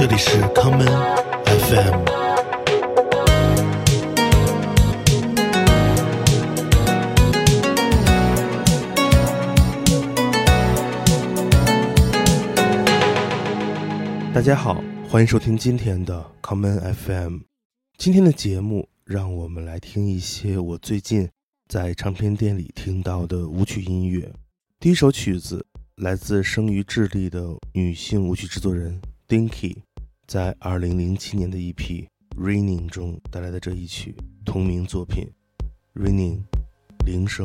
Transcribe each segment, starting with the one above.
这里是康门 FM。大家好，欢迎收听今天的康门 FM。今天的节目，让我们来听一些我最近在唱片店里听到的舞曲音乐。第一首曲子来自生于智利的女性舞曲制作人 Dinky，在二零零七年的一批《Raining》中带来的这一曲同名作品《Raining》，铃声。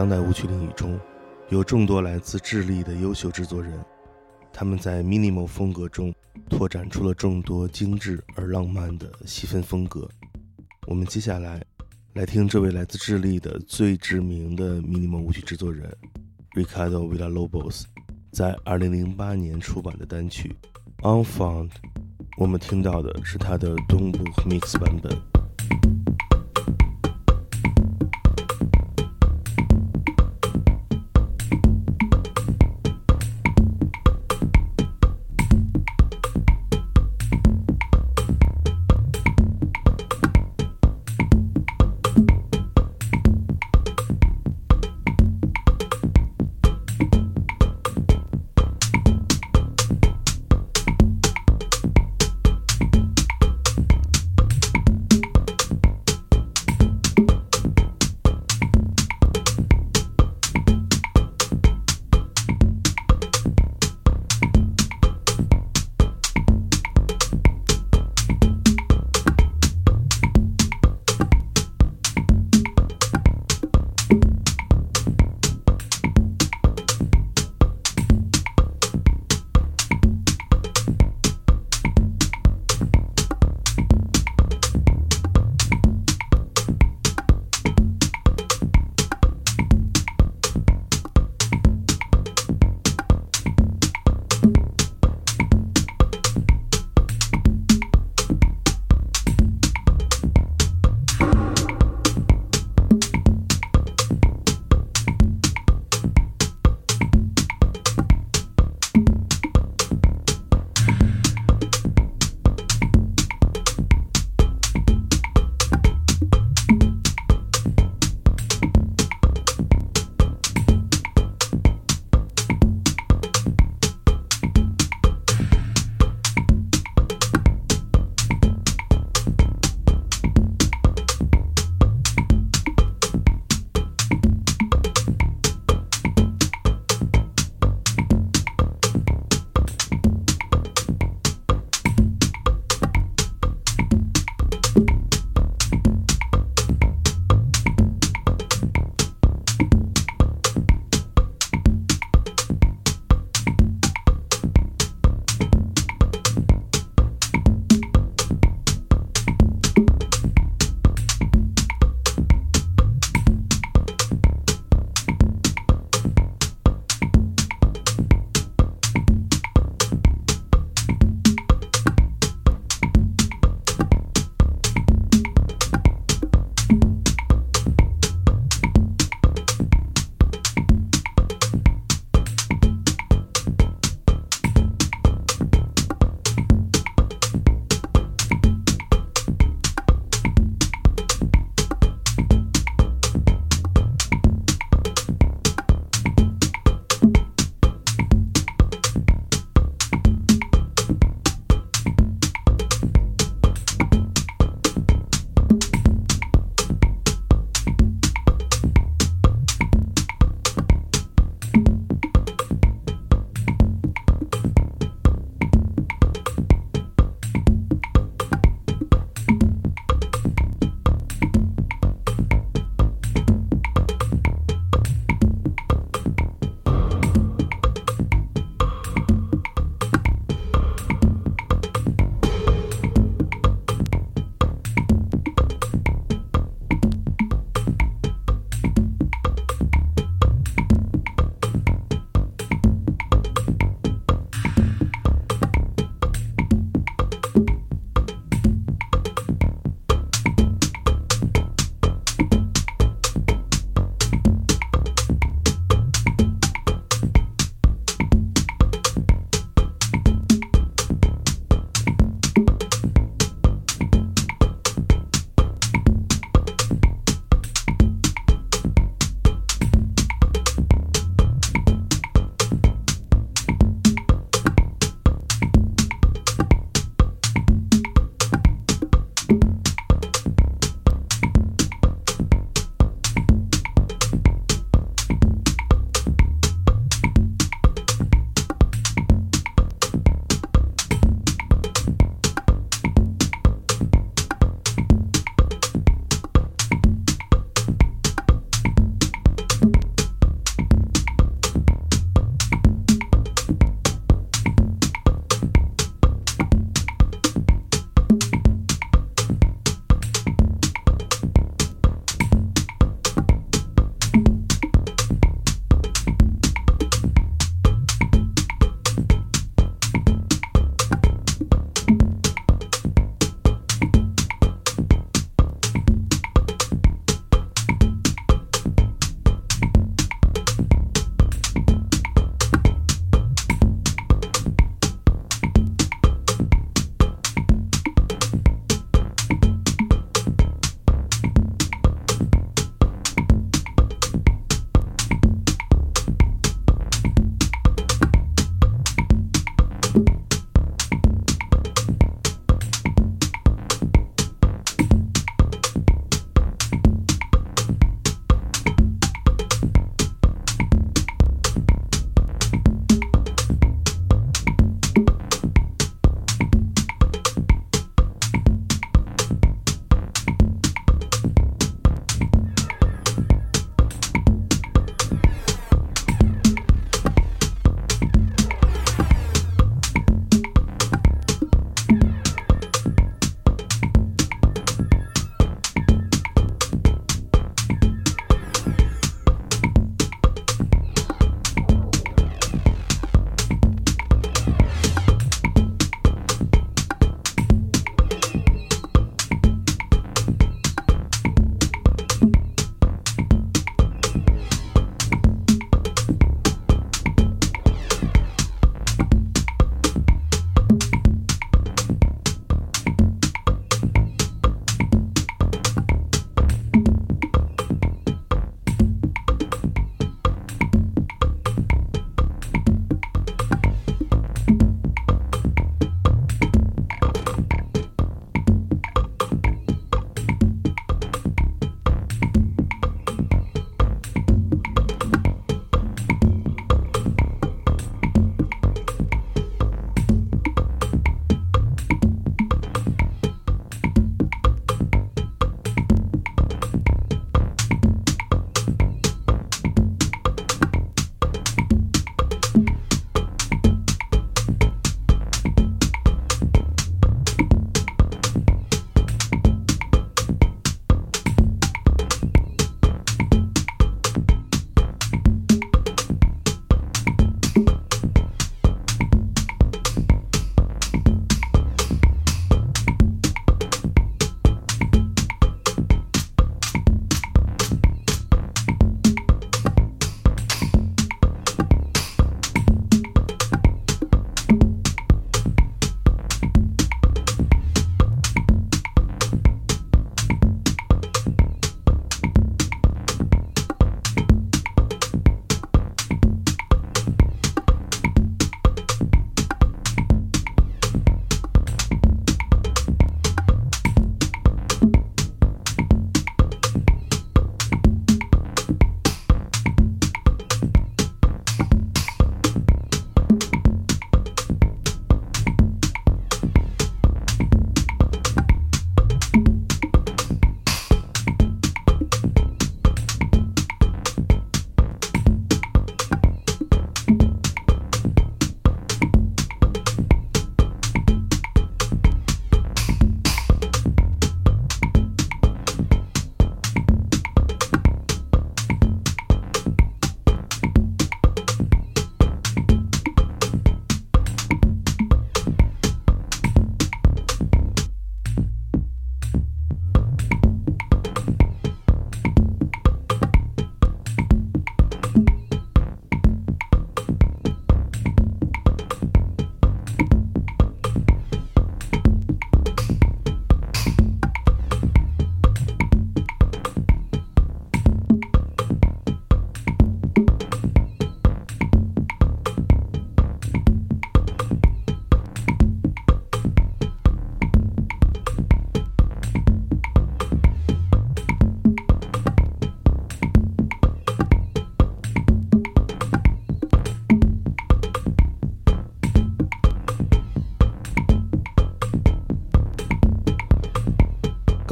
当代舞曲领域中，有众多来自智利的优秀制作人，他们在 minimal 风格中拓展出了众多精致而浪漫的细分风格。我们接下来来听这位来自智利的最知名的 minimal 舞曲制作人 Ricardo Villalobos 在2008年出版的单曲《Unfound》。我们听到的是他的东部 mix 版本。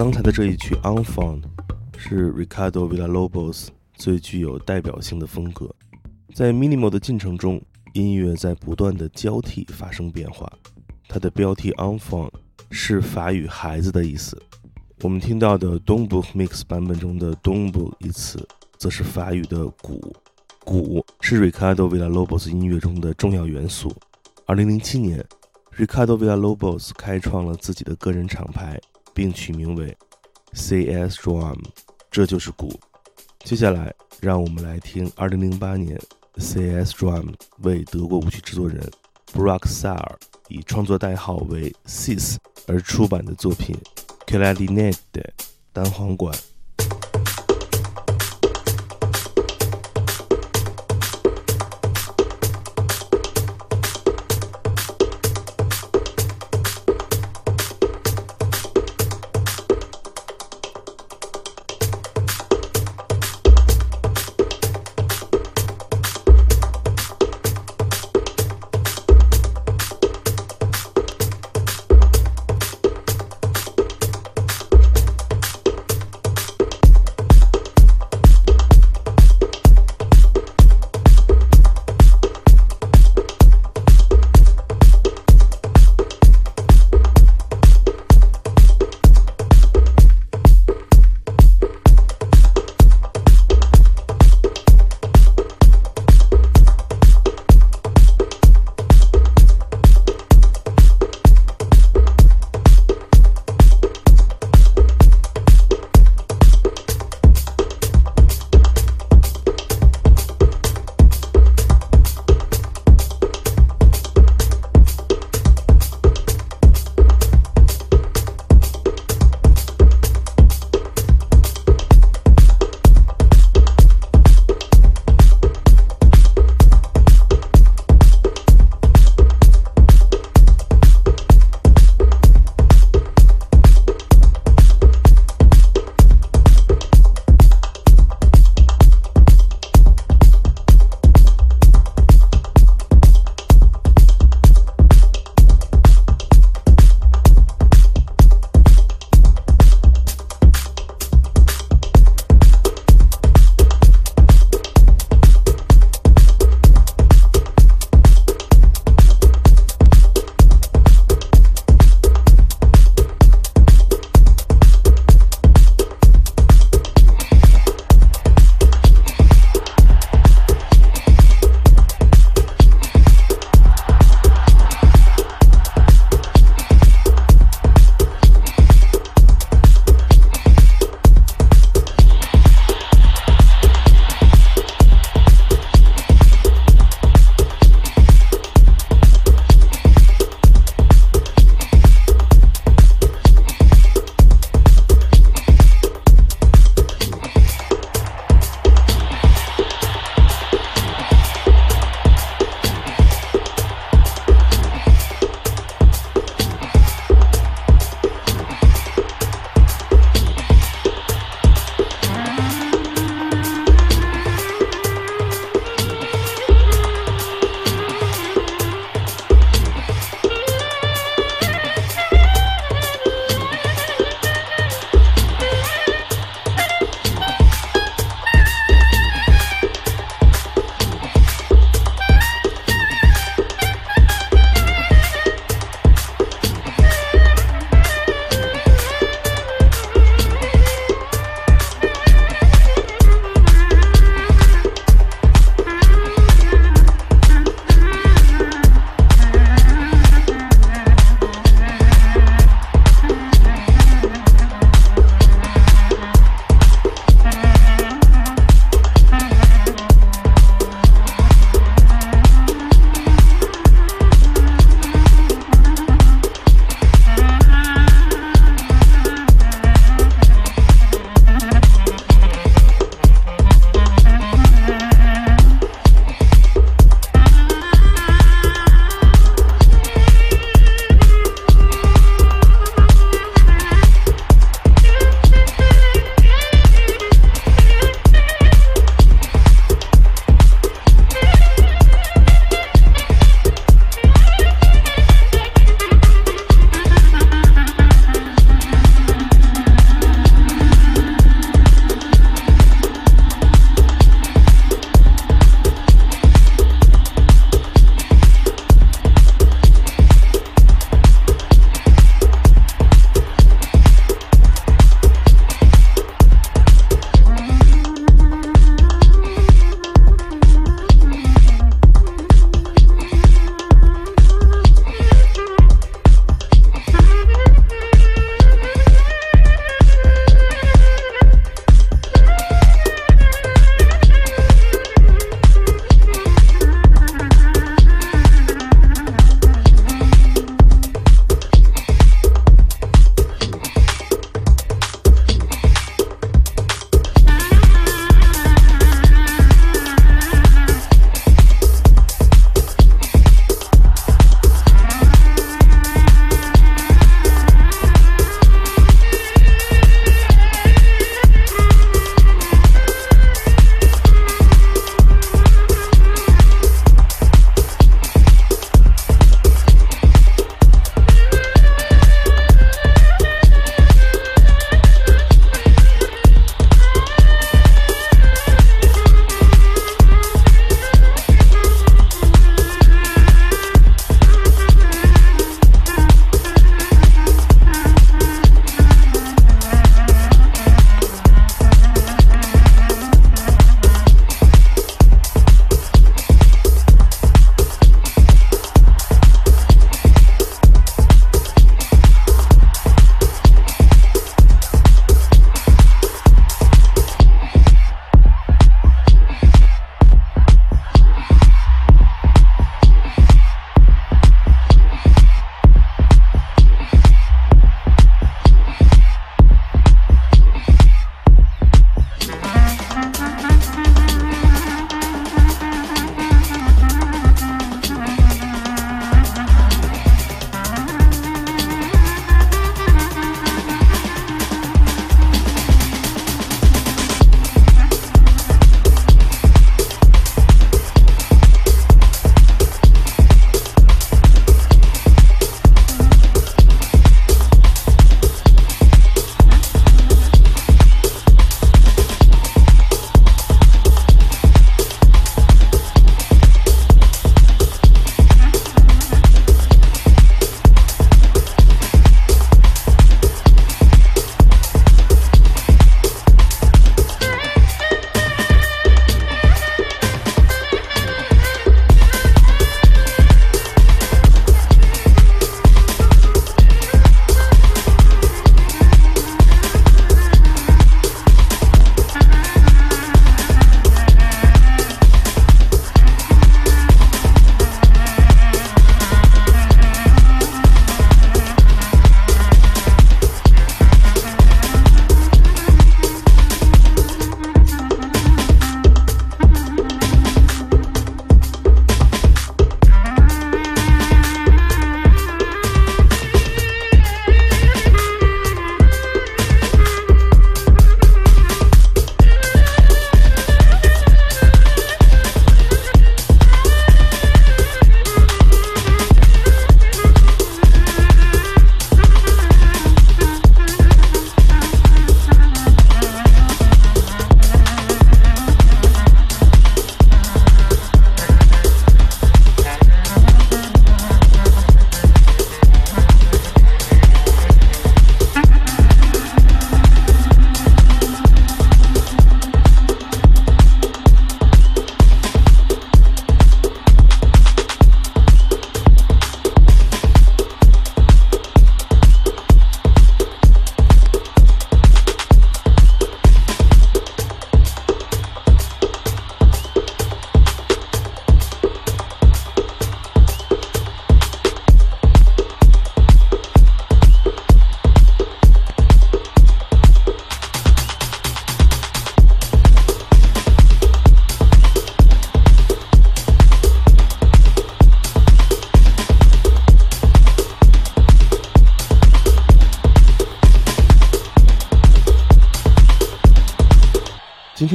刚才的这一曲《Unfound》是 Ricardo Villalobos 最具有代表性的风格。在 minimal 的进程中，音乐在不断的交替发生变化。它的标题《Unfound》是法语“孩子”的意思。我们听到的 Dombo Mix 版本中的 Dombo 一词，则是法语的“鼓”。鼓是 Ricardo Villalobos 音乐中的重要元素。2007年，Ricardo Villalobos 开创了自己的个人厂牌，并取名为 CS Drum，这就是鼓。接下来，让我们来听2008年 CS Drum 为德国舞曲制作人 Brock s a r 以创作代号为 Sis 而出版的作品。Clarinet 单簧管。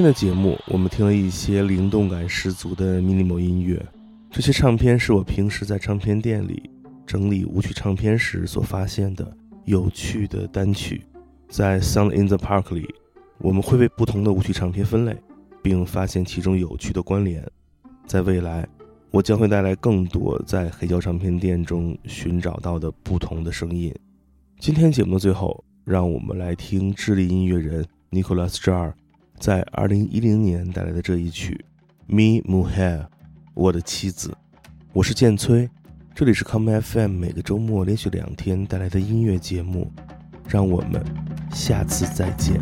天的节目，我们听了一些灵动感十足的 minimal 音乐。这些唱片是我平时在唱片店里整理舞曲唱片时所发现的有趣的单曲。在 Sound in the Park 里，我们会为不同的舞曲唱片分类，并发现其中有趣的关联。在未来，我将会带来更多在黑胶唱片店中寻找到的不同的声音。今天节目的最后，让我们来听智利音乐人 Nicolas Jar。在二零一零年带来的这一曲《Me Mujer》，我的妻子，我是剑崔，这里是 Come FM，每个周末连续两天带来的音乐节目，让我们下次再见。